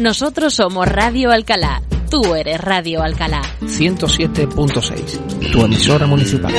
Nosotros somos Radio Alcalá. Tú eres Radio Alcalá. 107.6. Tu emisora municipal.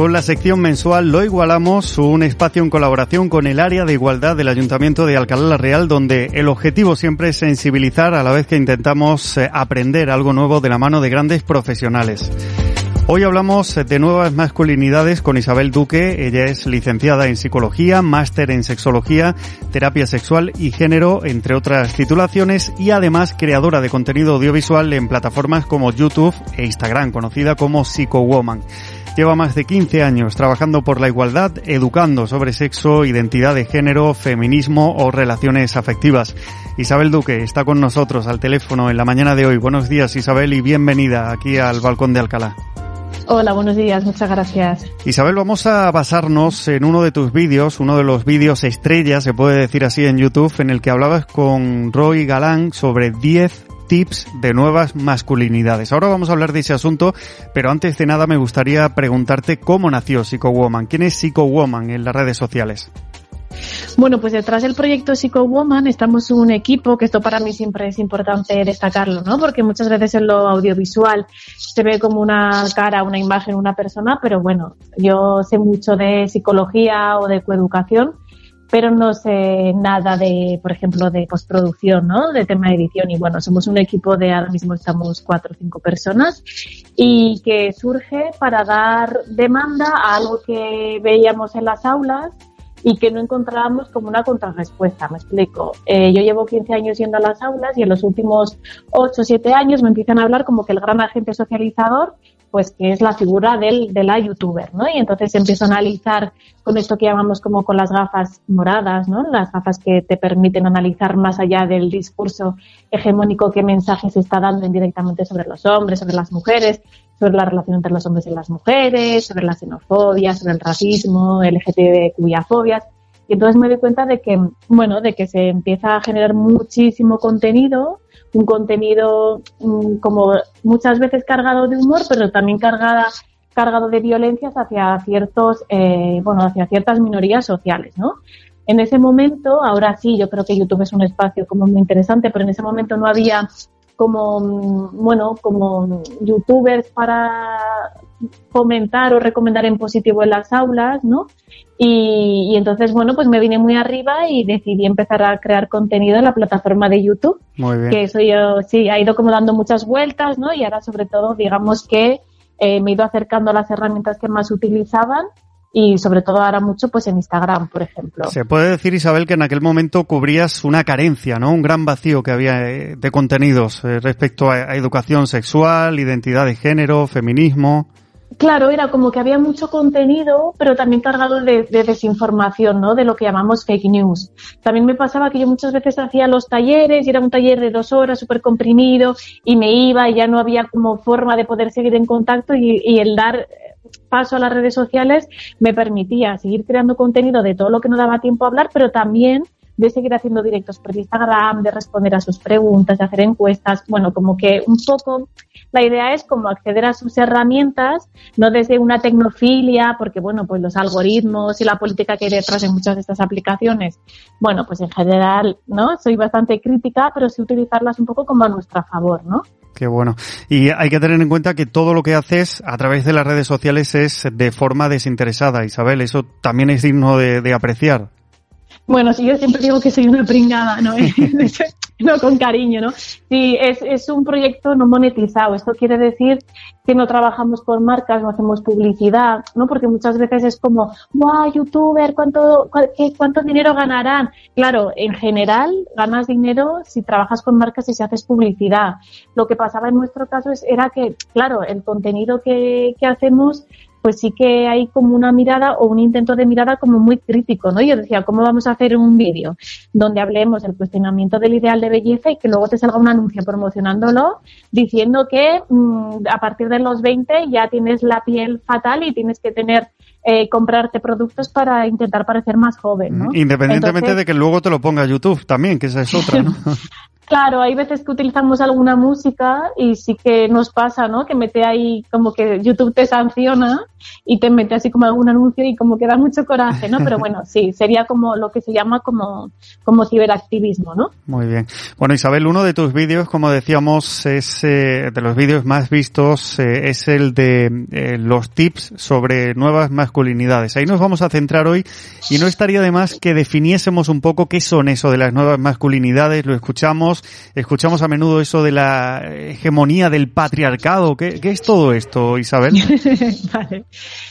Con la sección mensual Lo Igualamos, un espacio en colaboración con el área de igualdad del Ayuntamiento de Alcalá la Real, donde el objetivo siempre es sensibilizar a la vez que intentamos eh, aprender algo nuevo de la mano de grandes profesionales. Hoy hablamos de nuevas masculinidades con Isabel Duque. Ella es licenciada en psicología, máster en sexología, terapia sexual y género, entre otras titulaciones, y además creadora de contenido audiovisual en plataformas como YouTube e Instagram, conocida como PsychoWoman. Lleva más de 15 años trabajando por la igualdad, educando sobre sexo, identidad de género, feminismo o relaciones afectivas. Isabel Duque está con nosotros al teléfono en la mañana de hoy. Buenos días Isabel y bienvenida aquí al Balcón de Alcalá. Hola, buenos días, muchas gracias. Isabel, vamos a basarnos en uno de tus vídeos, uno de los vídeos estrellas, se puede decir así en YouTube, en el que hablabas con Roy Galán sobre 10 tips de nuevas masculinidades. Ahora vamos a hablar de ese asunto, pero antes de nada me gustaría preguntarte cómo nació Psycho Woman. ¿Quién es Psycho Woman en las redes sociales? Bueno, pues detrás del proyecto Psycho Woman estamos un equipo, que esto para mí siempre es importante destacarlo, ¿no? Porque muchas veces en lo audiovisual se ve como una cara, una imagen, una persona, pero bueno, yo sé mucho de psicología o de coeducación pero no sé nada de, por ejemplo, de postproducción, ¿no? De tema de edición. Y bueno, somos un equipo de ahora mismo estamos cuatro o cinco personas y que surge para dar demanda a algo que veíamos en las aulas y que no encontrábamos como una contrarrespuesta. Me explico. Eh, yo llevo 15 años yendo a las aulas y en los últimos 8 o 7 años me empiezan a hablar como que el gran agente socializador pues que es la figura del, de la youtuber, ¿no? Y entonces empiezo a analizar con esto que llamamos como con las gafas moradas, ¿no? Las gafas que te permiten analizar más allá del discurso hegemónico qué mensaje se está dando indirectamente sobre los hombres, sobre las mujeres, sobre la relación entre los hombres y las mujeres, sobre la xenofobia, sobre el racismo, LGTBQIA-fobias. Y entonces me doy cuenta de que, bueno, de que se empieza a generar muchísimo contenido un contenido mm, como muchas veces cargado de humor, pero también cargada, cargado de violencias hacia ciertos, eh, bueno, hacia ciertas minorías sociales, ¿no? En ese momento, ahora sí, yo creo que YouTube es un espacio como muy interesante, pero en ese momento no había como, bueno, como youtubers para comentar o recomendar en positivo en las aulas, ¿no? Y, entonces, bueno, pues me vine muy arriba y decidí empezar a crear contenido en la plataforma de YouTube. Muy bien. Que eso yo, sí, ha ido como dando muchas vueltas, ¿no? Y ahora sobre todo, digamos que eh, me he ido acercando a las herramientas que más utilizaban y sobre todo ahora mucho pues en Instagram, por ejemplo. Se puede decir, Isabel, que en aquel momento cubrías una carencia, ¿no? Un gran vacío que había eh, de contenidos eh, respecto a, educación sexual, identidad de género, feminismo. Claro, era como que había mucho contenido, pero también cargado de, de, desinformación, ¿no? De lo que llamamos fake news. También me pasaba que yo muchas veces hacía los talleres y era un taller de dos horas súper comprimido y me iba y ya no había como forma de poder seguir en contacto y, y el dar paso a las redes sociales me permitía seguir creando contenido de todo lo que no daba tiempo a hablar, pero también de seguir haciendo directos por Instagram, de responder a sus preguntas, de hacer encuestas. Bueno, como que un poco la idea es como acceder a sus herramientas, no desde una tecnofilia, porque bueno, pues los algoritmos y la política que hay detrás de muchas de estas aplicaciones, bueno, pues en general, ¿no? Soy bastante crítica, pero sí utilizarlas un poco como a nuestro favor, ¿no? Qué bueno. Y hay que tener en cuenta que todo lo que haces a través de las redes sociales es de forma desinteresada, Isabel. Eso también es digno de, apreciar. Bueno, sí, yo siempre digo que soy una pringada, ¿no? no con cariño, ¿no? Sí, es, es un proyecto no monetizado. Esto quiere decir que no trabajamos con marcas, no hacemos publicidad, ¿no? Porque muchas veces es como, ¡guau, youtuber! ¿Cuánto, qué, cuánto dinero ganarán? Claro, en general ganas dinero si trabajas con marcas y si haces publicidad. Lo que pasaba en nuestro caso es, era que, claro, el contenido que, que hacemos pues sí que hay como una mirada o un intento de mirada como muy crítico, ¿no? Yo decía, ¿cómo vamos a hacer un vídeo donde hablemos del cuestionamiento del ideal de belleza y que luego te salga un anuncio promocionándolo diciendo que mm, a partir de los 20 ya tienes la piel fatal y tienes que tener eh, comprarte productos para intentar parecer más joven, ¿no? Independientemente de que luego te lo ponga YouTube también, que esa es otra, ¿no? Claro, hay veces que utilizamos alguna música y sí que nos pasa, ¿no? Que mete ahí como que YouTube te sanciona y te mete así como algún anuncio y como que da mucho coraje, ¿no? Pero bueno, sí, sería como lo que se llama como, como ciberactivismo, ¿no? Muy bien. Bueno, Isabel, uno de tus vídeos, como decíamos, es eh, de los vídeos más vistos, eh, es el de eh, los tips sobre nuevas masculinidades. Ahí nos vamos a centrar hoy y no estaría de más que definiésemos un poco qué son eso de las nuevas masculinidades, lo escuchamos, escuchamos a menudo eso de la hegemonía del patriarcado. ¿Qué, es todo esto, Isabel?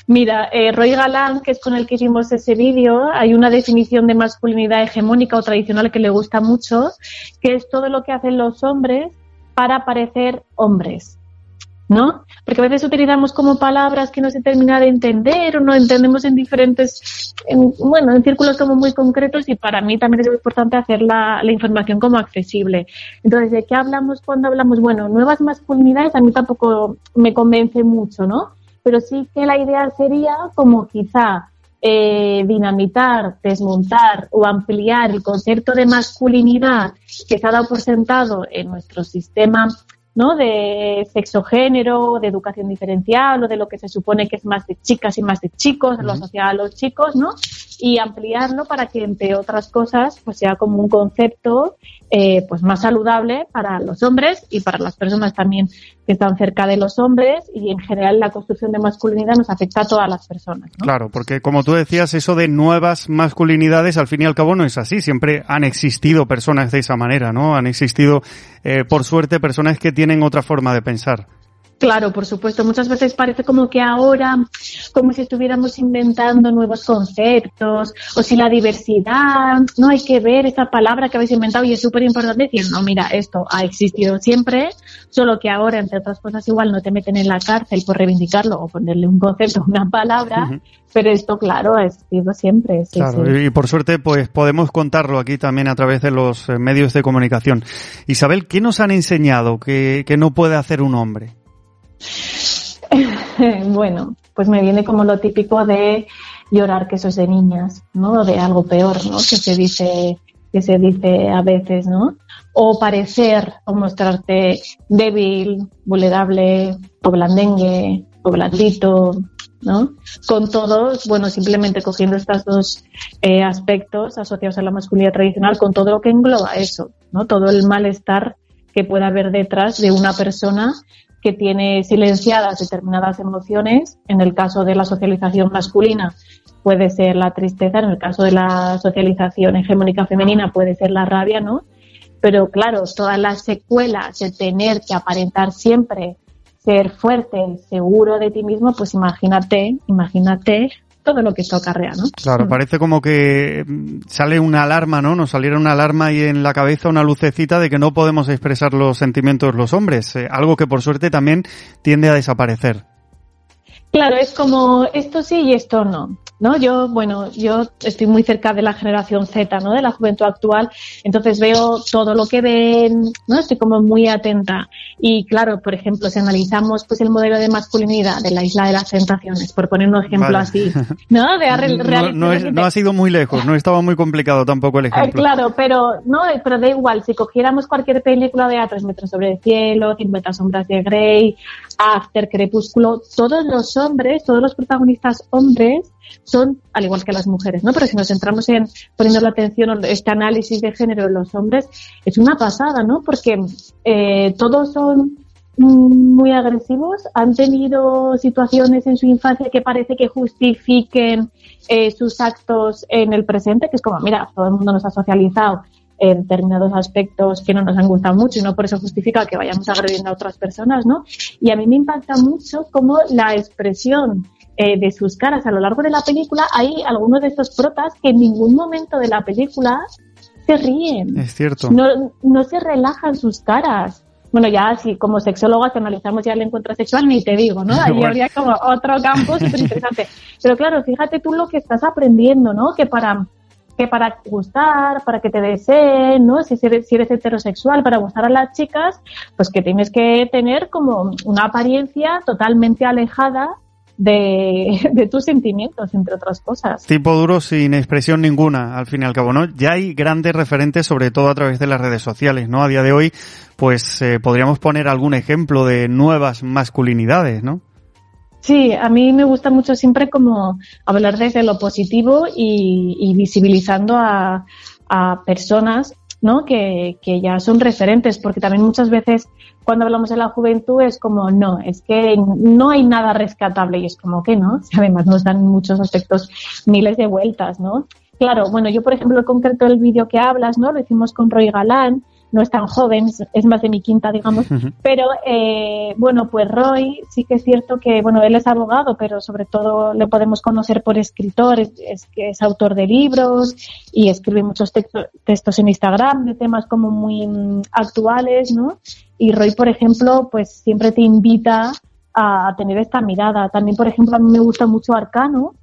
Mira, eh, Roy Galán, que es con el que hicimos ese vídeo, hay una definición de masculinidad hegemónica o tradicional que le gusta mucho, que es todo lo que hacen los hombres para parecer hombres. ¿No? Porque a veces utilizamos como palabras que no se termina de entender o no entendemos en diferentes, bueno, en círculos como muy concretos y para mí también es muy importante hacer la, la, información como accesible. Entonces, ¿de qué hablamos cuando hablamos? Bueno, nuevas masculinidades a mí tampoco me convence mucho, ¿no? Pero sí que la idea sería como quizá eh, dinamitar, desmontar o ampliar el concepto de masculinidad que se ha dado por sentado en nuestro sistema ¿no? de sexo género, de educación diferencial o de lo que se supone que es más de chicas y más de chicos, lo asociado a los chicos, ¿no? Y ampliarlo para que, entre otras cosas, pues sea como un concepto eh, pues más saludable para los hombres y para las personas también que están cerca de los hombres y en general la construcción de masculinidad nos afecta a todas las personas. Claro, porque como tú decías, eso de nuevas masculinidades al fin y al cabo no es así. Siempre han existido personas de esa manera, ¿no? Han existido, eh, por suerte, personas que tienen otra forma de pensar. Claro, por supuesto. Muchas veces parece como que ahora, como si estuviéramos inventando nuevos conceptos, o si la diversidad, no hay que ver esa palabra que habéis inventado y es súper importante decir, no, mira, esto ha existido siempre, solo que ahora, entre otras cosas, igual no te meten en la cárcel por reivindicarlo o ponerle un concepto, una palabra, pero esto, claro, ha existido siempre. claro, y por suerte, pues podemos contarlo aquí también a través de los eh, medios de comunicación. Isabel, ¿qué nos han enseñado que, que no puede hacer un hombre? bueno, pues me viene como lo típico de llorar que eso es de niñas, ¿no? De algo peor, ¿no? Que se dice, que se dice a veces, ¿no? O parecer o mostrarte débil, vulnerable, o blandengue, o blandito, ¿no? Con todos, bueno, simplemente cogiendo estos dos eh, aspectos asociados a la masculinidad tradicional, con todo lo que engloba eso, ¿no? Todo el malestar que pueda haber detrás de una persona que tiene silenciadas determinadas emociones. En el caso de la socialización masculina puede ser la tristeza, en el caso de la socialización hegemónica femenina puede ser la rabia, ¿no? Pero claro, todas las secuelas de tener que aparentar siempre ser fuerte, seguro de ti mismo, pues imagínate, imagínate todo lo que esto acarrea, ¿no? Claro, mm. parece como que mm, sale una alarma, ¿no? Nos saliera una alarma y en la cabeza una lucecita de que no podemos expresar los sentimientos los hombres, eh, algo que por suerte también tiende a desaparecer. Claro, es como esto sí y esto no. ¿No? Yo, bueno, yo estoy muy cerca de la generación Z, ¿no? De la juventud actual, entonces veo todo lo que ven, ¿no? Estoy como muy atenta. Y claro, por ejemplo, si analizamos pues el modelo de masculinidad de la Isla de las Tentaciones, por poner un ejemplo así, ¿no? De no, no, ha sido muy lejos, no estaba muy complicado tampoco el eh, ejemplo. claro, pero no, pero da igual, si cogiéramos cualquier película de A tres metros sobre el cielo, 50 sombras de Grey, After, Crepúsculo, todos los hombres, todos los protagonistas hombres son, al igual que las mujeres, ¿no? Pero si nos centramos en poniendo la atención en este análisis de género en los hombres, es una pasada, ¿no? Porque eh, todos son muy agresivos, han tenido situaciones en su infancia que parece que justifiquen eh, sus actos en el presente, que es como, mira, todo el mundo nos ha socializado en determinados aspectos que no nos han gustado mucho y no por eso justifica que vayamos agrediendo a otras personas, ¿no? Y a mí me impacta mucho cómo la expresión eh, de sus caras a lo largo de la película, hay algunos de estos protas que en ningún momento de la película se ríen. Es cierto. No, no se relajan sus caras. bueno, ya si como sexólogas analizamos ya el encuentro sexual, ni te digo, ¿no? Ahí habría como otro campo súper interesante. Pero claro, fíjate tú lo que estás aprendiendo, ¿no? Que para que para gustar, para que te deseen, ¿no? Si eres, si eres heterosexual, para gustar a las chicas, pues que tienes que tener como una apariencia totalmente alejada de, tus sentimientos, entre otras cosas. Tipo duro sin expresión ninguna, al fin y al cabo, ¿no? Ya hay grandes referentes, sobre todo a través de las redes sociales, ¿no? A día de hoy, pues eh, podríamos poner algún ejemplo de nuevas masculinidades, ¿no? Sí, a mí me gusta mucho siempre como hablar desde lo positivo y, visibilizando a, a personas ¿no? Que, que, ya son referentes, porque también muchas veces cuando hablamos de la juventud es como, no, es que no hay nada rescatable y es como que no, además nos dan muchos aspectos miles de vueltas, ¿no? Claro, bueno, yo por ejemplo, el concreto del vídeo que hablas, ¿no? Lo hicimos con Roy Galán, no es tan joven, es más de mi quinta, digamos, pero eh, bueno, pues Roy sí que es cierto que, bueno, él es abogado, pero sobre todo le podemos conocer por escritor, es, que es autor de libros y escribe muchos textos en Instagram de temas como muy mm, actuales, ¿no? Y Roy, por ejemplo, pues siempre te invita a tener esta mirada. También, por ejemplo, a mí me gusta mucho Arcano,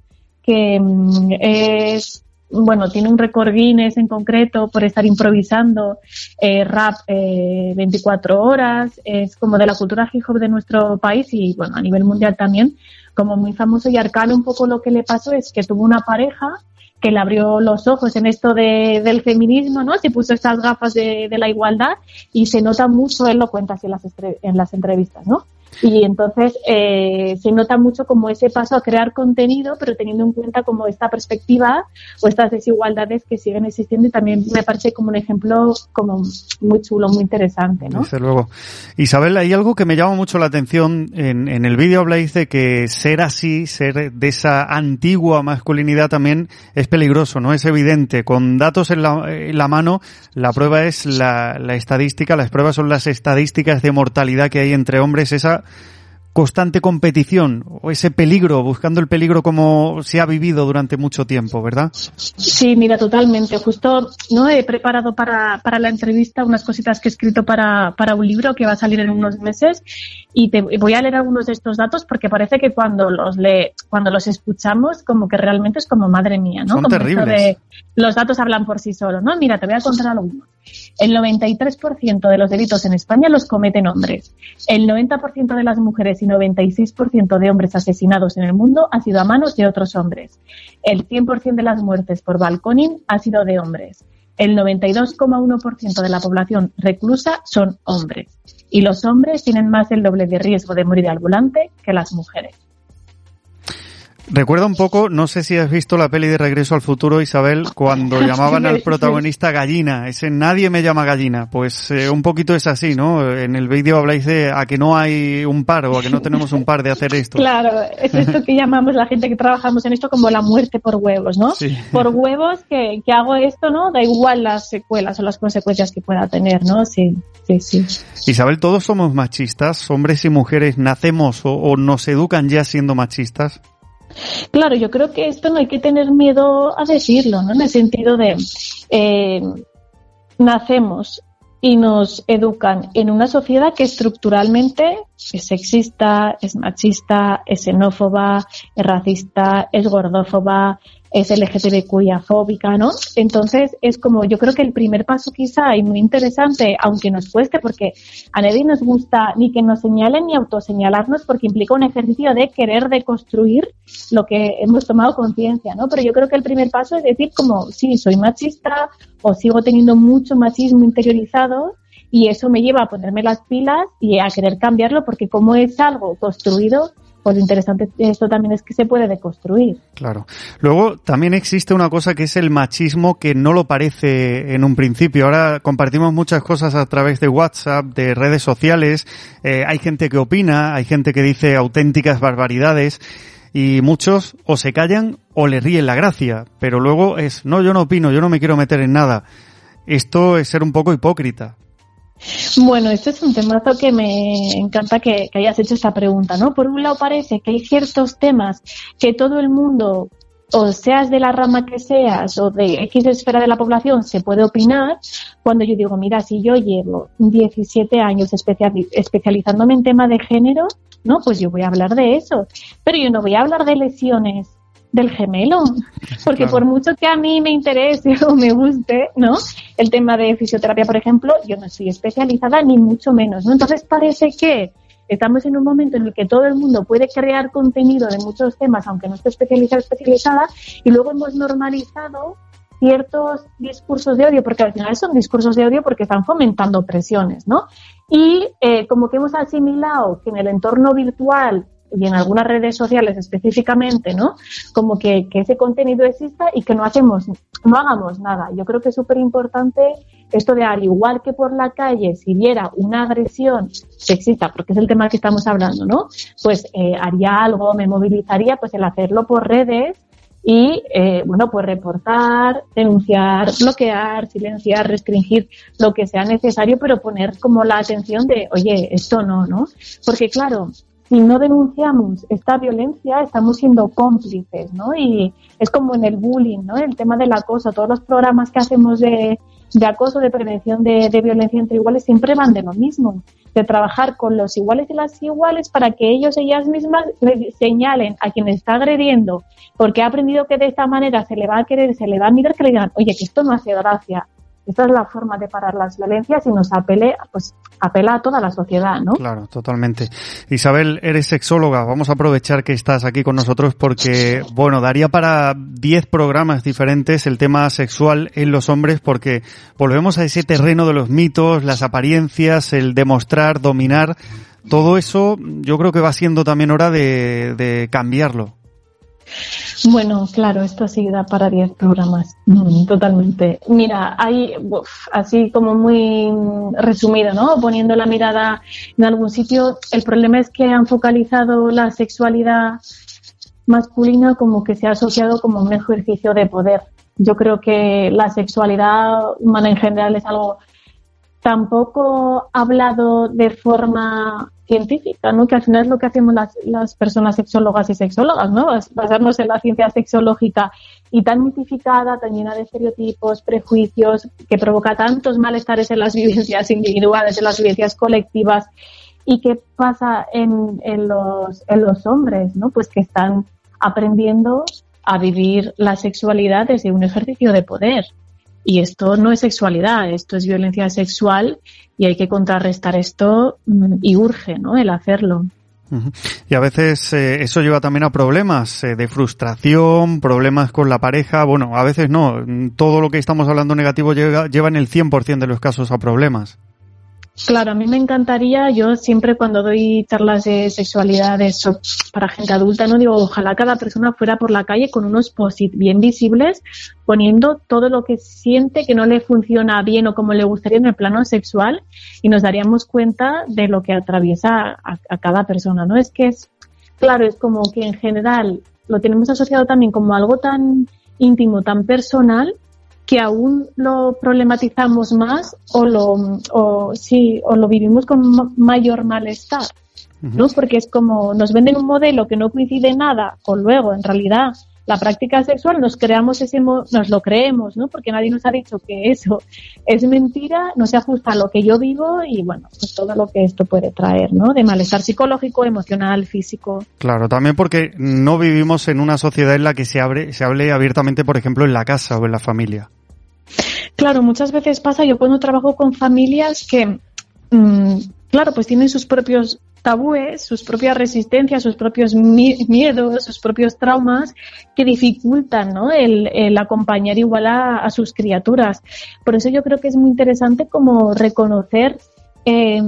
que mm, es bueno, tiene un récord Guinness en concreto por estar improvisando eh, rap eh, 24 horas, es como de la cultura hip hop de nuestro país y bueno, a nivel mundial también, como muy famoso y Arcano un poco lo que le pasó es que tuvo una pareja que le abrió los ojos en esto de, del feminismo, ¿no? Se puso estas gafas de, de, la igualdad y se nota mucho, él lo cuenta así en las, en las entrevistas, ¿no? Y entonces eh, se nota mucho como ese paso a crear contenido, pero teniendo en cuenta como esta perspectiva o estas desigualdades que siguen existiendo y también me parece como un ejemplo como muy chulo, muy interesante, ¿no? Desde luego. Isabel, hay algo que me llama mucho la atención. En, en el vídeo habláis de que ser así, ser de esa antigua masculinidad también es peligroso, ¿no? Es evidente. Con datos en la, en la mano, la prueba es la, la estadística, las pruebas son las estadísticas de mortalidad que hay entre hombres. Esa constante competición o ese peligro, buscando el peligro como se ha vivido durante mucho tiempo, ¿verdad? Sí, mira, totalmente. Justo no he preparado para, para la entrevista unas cositas que he escrito para, para un libro que va a salir en unos meses y te voy a leer algunos de estos datos porque parece que cuando los le, cuando los escuchamos como que realmente es como madre mía, ¿no? Son como terribles. los datos hablan por sí solos, ¿no? Mira, te voy a contar algo. El 93% de los delitos en España los cometen hombres. El 90% de las mujeres y 96% de hombres asesinados en el mundo ha sido a manos de otros hombres. El 100% de las muertes por balconing ha sido de hombres. El 92,1% de la población reclusa son hombres. Y los hombres tienen más del doble de riesgo de morir al volante que las mujeres. Recuerda un poco, no sé si has visto la peli de Regreso al Futuro, Isabel, cuando llamaban al protagonista gallina. Ese nadie me llama gallina. Pues eh, un poquito es así, ¿no? En el vídeo habláis de a que no hay un par o a que no tenemos un par de hacer esto. Claro, es esto que llamamos la gente que trabajamos en esto como la muerte por huevos, ¿no? Sí. Por huevos que, que hago esto, ¿no? Da igual las secuelas o las consecuencias que pueda tener, ¿no? Sí, sí, sí. Isabel, todos somos machistas, hombres y mujeres, nacemos o, o nos educan ya siendo machistas. Claro, yo creo que esto no hay que tener miedo a decirlo, ¿no? En el sentido de eh, nacemos y nos educan en una sociedad que estructuralmente es sexista, es machista, es xenófoba, es racista, es gordófoba, es LGTBQIA ¿no? Entonces es como, yo creo que el primer paso quizá y muy interesante, aunque nos cueste, porque a nadie nos gusta ni que nos señalen ni autoseñalarnos, porque implica un ejercicio de querer deconstruir lo que hemos tomado conciencia, ¿no? Pero yo creo que el primer paso es decir como, sí, soy machista o sigo teniendo mucho machismo interiorizado y eso me lleva a ponerme las pilas y a querer cambiarlo porque como es algo construido, pues lo interesante esto también es que se puede deconstruir. Claro. Luego también existe una cosa que es el machismo que no lo parece en un principio. Ahora compartimos muchas cosas a través de WhatsApp, de redes sociales. Eh, hay gente que opina, hay gente que dice auténticas barbaridades y muchos o se callan o le ríen la gracia. Pero luego es, no, yo no opino, yo no me quiero meter en nada. Esto es ser un poco hipócrita. Bueno, este es un temazo que me encanta que, hayas hecho esta pregunta, ¿no? Por un lado parece que hay ciertos temas que todo el mundo o seas de la rama que seas o de X esfera de la población, se puede opinar cuando yo digo, mira, si yo llevo 17 años especializándome en tema de género, no, pues yo voy a hablar de eso. Pero yo no voy a hablar de lesiones del gemelo, porque por mucho que a mí me interese o me guste, ¿no? El tema de fisioterapia, por ejemplo, yo no soy especializada ni mucho menos, ¿no? Entonces parece que estamos en un momento en el que todo el mundo puede crear contenido de muchos temas, aunque no esté especializada, especializada, y luego hemos normalizado ciertos discursos de odio, porque al final son discursos de odio porque están fomentando presiones, ¿no? Y eh, como que hemos asimilado que en el entorno virtual y en algunas redes sociales específicamente, ¿no? Como que, que ese contenido exista y que no hacemos, no hagamos nada. Yo creo que es súper importante esto de al igual que por la calle, si viera una agresión sexista, porque es el tema que estamos hablando, ¿no? Pues eh, haría algo, me movilizaría, pues el hacerlo por redes y, eh, bueno, pues reportar, denunciar, bloquear, silenciar, restringir lo que sea necesario, pero poner como la atención de, oye, esto no, ¿no? Porque claro, si no denunciamos esta violencia, estamos siendo cómplices, ¿no? Y es como en el bullying, ¿no? El tema del acoso, todos los programas que hacemos de, de acoso, de prevención de, de, violencia entre iguales, siempre van de lo mismo, de trabajar con los iguales y las iguales para que ellos, ellas mismas, le señalen a quien está agrediendo, porque ha aprendido que de esta manera se le va a querer, se le va a mirar, que le digan, oye, que esto no hace gracia, esta es la forma de parar las violencias y nos apele, pues, apela a toda la sociedad, ¿no? Claro, totalmente. Isabel, eres sexóloga. Vamos a aprovechar que estás aquí con nosotros porque, bueno, daría para 10 programas diferentes el tema sexual en los hombres porque volvemos a ese terreno de los mitos, las apariencias, el demostrar, dominar. Todo eso yo creo que va siendo también hora de, de cambiarlo. Bueno, claro, esto sí da para 10 programas, mm, totalmente. Mira, hay, así como muy resumido, ¿no? Poniendo la mirada en algún sitio, el problema es que han focalizado la sexualidad masculina como que se ha asociado como un ejercicio de poder. Yo creo que la sexualidad humana en general es algo tampoco hablado de forma científica, ¿no? Que al final es lo que hacemos las, las personas sexólogas y sexólogas, ¿no? Basarnos en la ciencia sexológica y tan mitificada, tan llena de estereotipos, prejuicios, que provoca tantos malestares en las vivencias individuales, en las vivencias colectivas. ¿Y qué pasa en, en, los, en los hombres, ¿no? Pues que están aprendiendo a vivir la sexualidad desde un ejercicio de poder. Y esto no es sexualidad, esto es violencia sexual y hay que contrarrestar esto mm, y urge, ¿no? El hacerlo. Y a veces eh, eso lleva también a problemas eh, de frustración, problemas con la pareja. Bueno, a veces no. Todo lo que estamos hablando negativo lleva, lleva en el 100% de los casos a problemas. Claro, a mí me encantaría, yo siempre cuando doy charlas de sexualidad eso, para gente adulta, no digo, ojalá cada persona fuera por la calle con unos posit bien visibles, poniendo todo lo que siente que no le funciona bien o como le gustaría en el plano sexual y nos daríamos cuenta de lo que atraviesa a, a cada persona, ¿no? Es que es, claro, es como que en general lo tenemos asociado también como algo tan íntimo, tan personal, que aún lo problematizamos más o lo, o, sí, o lo vivimos con mayor malestar. ¿no? Porque es como nos venden un modelo que no coincide nada con luego, en realidad, la práctica sexual, nos creamos ese, nos lo creemos, ¿no? Porque nadie nos ha dicho que eso es mentira, no se ajusta a lo que yo vivo y bueno, pues todo lo que esto puede traer, ¿no? De malestar psicológico, emocional, físico. Claro, también porque no vivimos en una sociedad en la que se abre, se hable abiertamente, por ejemplo, en la casa o en la familia. Claro, muchas veces pasa, yo cuando trabajo con familias que, mmm, claro, pues tienen sus propios tabúes, sus propias resistencias, sus propios miedos, sus propios traumas que dificultan ¿no? el, acompañar igual a, sus criaturas. Por eso yo creo que es muy interesante como reconocer eh,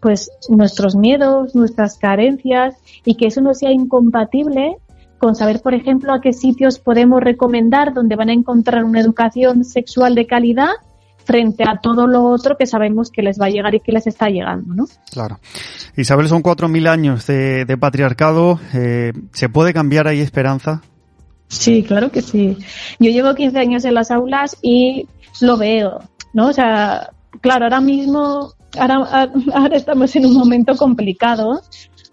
pues nuestros miedos, nuestras carencias y que eso no sea incompatible con saber, por ejemplo, a qué sitios podemos recomendar donde van a encontrar una educación sexual de calidad frente a todo lo otro que sabemos que les va a llegar y que les está llegando, ¿no? Claro. Isabel, son cuatro mil años de, de patriarcado. Eh, ¿Se puede cambiar ahí esperanza? Sí, claro que sí. Yo llevo 15 años en las aulas y lo veo, ¿no? O sea, claro, ahora mismo, ahora, ahora estamos en un momento complicado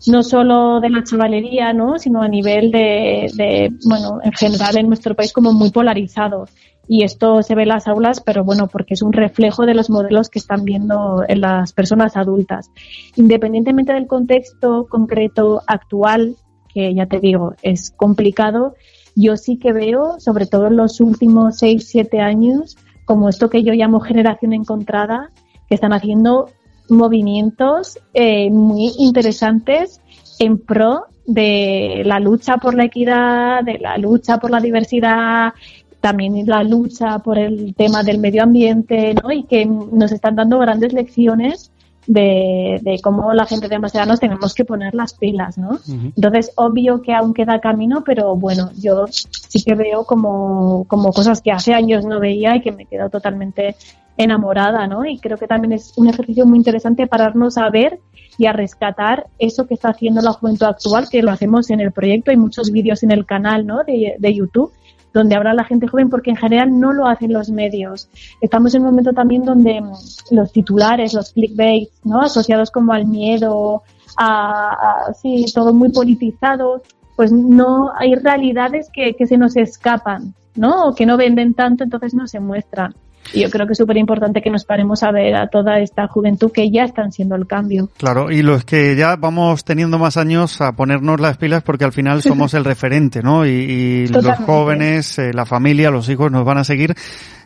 no solo de la chavalería, ¿no? sino a nivel de, de, bueno, en general en nuestro país como muy polarizado. Y esto se ve en las aulas, pero bueno, porque es un reflejo de los modelos que están viendo en las personas adultas. Independientemente del contexto concreto actual, que ya te digo, es complicado, yo sí que veo, sobre todo en los últimos seis, siete años, como esto que yo llamo generación encontrada, que están haciendo movimientos eh, muy interesantes en pro de la lucha por la equidad, de la lucha por la diversidad, también la lucha por el tema del medio ambiente, ¿no? Y que nos están dando grandes lecciones de, de cómo la gente de edad nos tenemos que poner las pilas, ¿no? Entonces, obvio que aún queda camino, pero bueno, yo sí que veo como, como cosas que hace años no veía y que me quedo totalmente enamorada, ¿no? Y creo que también es un ejercicio muy interesante pararnos a ver y a rescatar eso que está haciendo la juventud actual, que lo hacemos en el proyecto, hay muchos vídeos en el canal, ¿no? De, de YouTube, donde habla la gente joven, porque en general no lo hacen los medios. Estamos en un momento también donde mm, los titulares, los clickbait, ¿no? Asociados como al miedo, a, a sí, todo muy politizado, pues no hay realidades que, que se nos escapan, ¿no? O que no venden tanto, entonces no se muestran. Yo creo que es súper importante que nos paremos a ver a toda esta juventud que ya están siendo el cambio. Claro, y los que ya vamos teniendo más años a ponernos las pilas porque al final somos el referente, ¿no? Y, y los jóvenes, eh, la familia, los hijos nos van a seguir.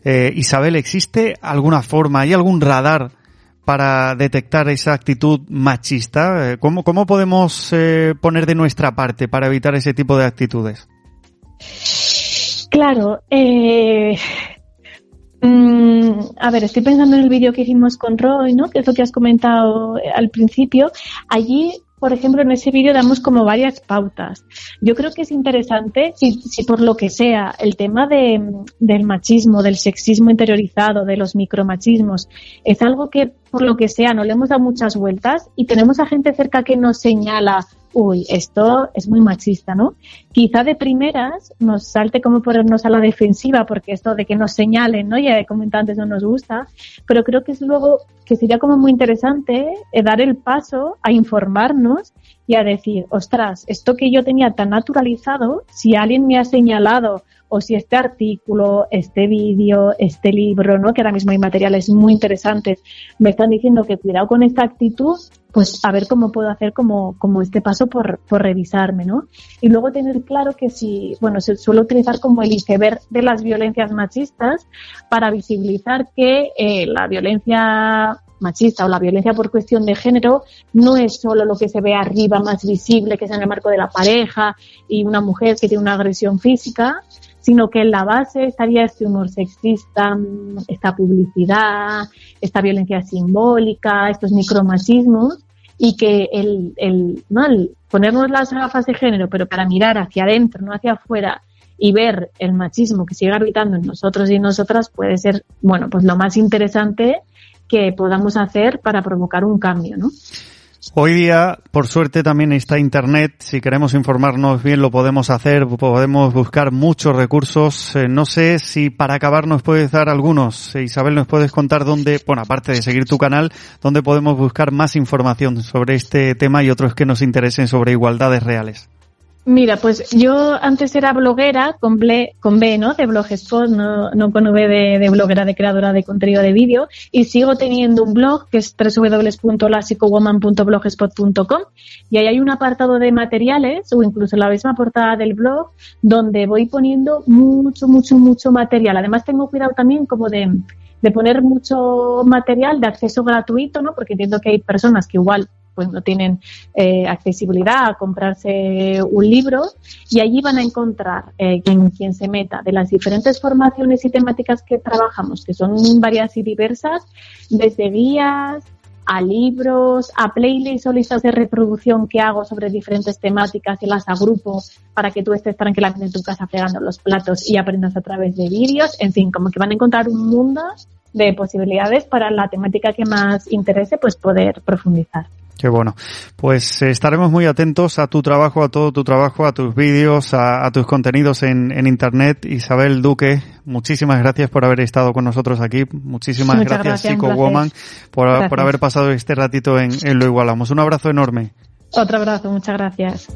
Eh, Isabel, ¿existe alguna forma, hay algún radar para detectar esa actitud machista? Eh, ¿Cómo, cómo podemos eh, poner de nuestra parte para evitar ese tipo de actitudes? Claro, eh, Mm, a ver, estoy pensando en el vídeo que hicimos con Roy, ¿no? Que es lo que has comentado eh, al principio. Allí, por ejemplo, en ese vídeo damos como varias pautas. Yo creo que es interesante, si, si por lo que sea, el tema de, del machismo, del sexismo interiorizado, de los micromachismos, es algo que, por lo que sea, no le hemos dado muchas vueltas y tenemos a gente cerca que nos señala uy, esto es muy machista, ¿no? Quizá de primeras nos salte como ponernos a la defensiva, porque esto de que nos señalen, ¿no? Ya he comentado antes, no nos gusta, pero creo que es luego que sería como muy interesante eh, dar el paso a informarnos y a decir, ostras, esto que yo tenía tan naturalizado, si alguien me ha señalado o si este artículo, este vídeo, este libro, ¿no? que ahora mismo hay materiales muy interesantes, me están diciendo que cuidado con esta actitud, pues a ver cómo puedo hacer como, como este paso por, por revisarme, ¿no? Y luego tener claro que si, bueno, se suele utilizar como el iceberg de las violencias machistas para visibilizar que eh, la violencia machista o la violencia por cuestión de género no es solo lo que se ve arriba más visible, que es en el marco de la pareja y una mujer que tiene una agresión física, sino que en la base estaría este humor sexista, esta publicidad, esta violencia simbólica, estos micromachismos, y que el, el, ¿no? ponernos las gafas de género, pero para mirar hacia adentro, no hacia afuera, y ver el machismo que sigue habitando en nosotros y en nosotras puede ser, bueno, pues lo más interesante que podamos hacer para provocar un cambio, ¿no? Hoy día, por suerte, también está Internet. Si queremos informarnos bien, lo podemos hacer. Podemos buscar muchos recursos. Eh, no sé si para acabar nos puedes dar algunos. Eh, Isabel, nos puedes contar dónde, bueno, aparte de seguir tu canal, dónde podemos buscar más información sobre este tema y otros que nos interesen sobre igualdades reales. Mira, pues yo antes era bloguera con, ble, con B, ¿no? De Blogspot, no, no con V de, bloguera, de creadora de contenido de vídeo. Y sigo teniendo un blog que es www.lasicowoman.blogspot.com y ahí hay un apartado de materiales o incluso la misma portada del blog donde voy poniendo mucho, mucho, mucho material. Además tengo cuidado también como de, de poner mucho material de acceso gratuito, ¿no? Porque entiendo que hay personas que igual pues no tienen eh, accesibilidad a comprarse un libro y allí van a encontrar eh, quien, se meta de las diferentes formaciones y temáticas que trabajamos, que son varias y diversas, desde guías, a libros, a playlists o listas de reproducción que hago sobre diferentes temáticas y las agrupo para que tú estés tranquilamente en tu casa fregando los platos y aprendas a través de vídeos. En fin, como que van a encontrar un mundo de posibilidades para la temática que más interese, pues poder profundizar. Qué bueno. Pues eh, estaremos muy atentos a tu trabajo, a todo tu trabajo, a tus vídeos, a, a tus contenidos en, en, Internet. Isabel Duque, muchísimas gracias por haber estado con nosotros aquí. Muchísimas Muchas gracias, gracias Chico Woman, por, por, haber pasado este ratito en, en Lo Igualamos. Un abrazo enorme. Otro abrazo, muchas gracias.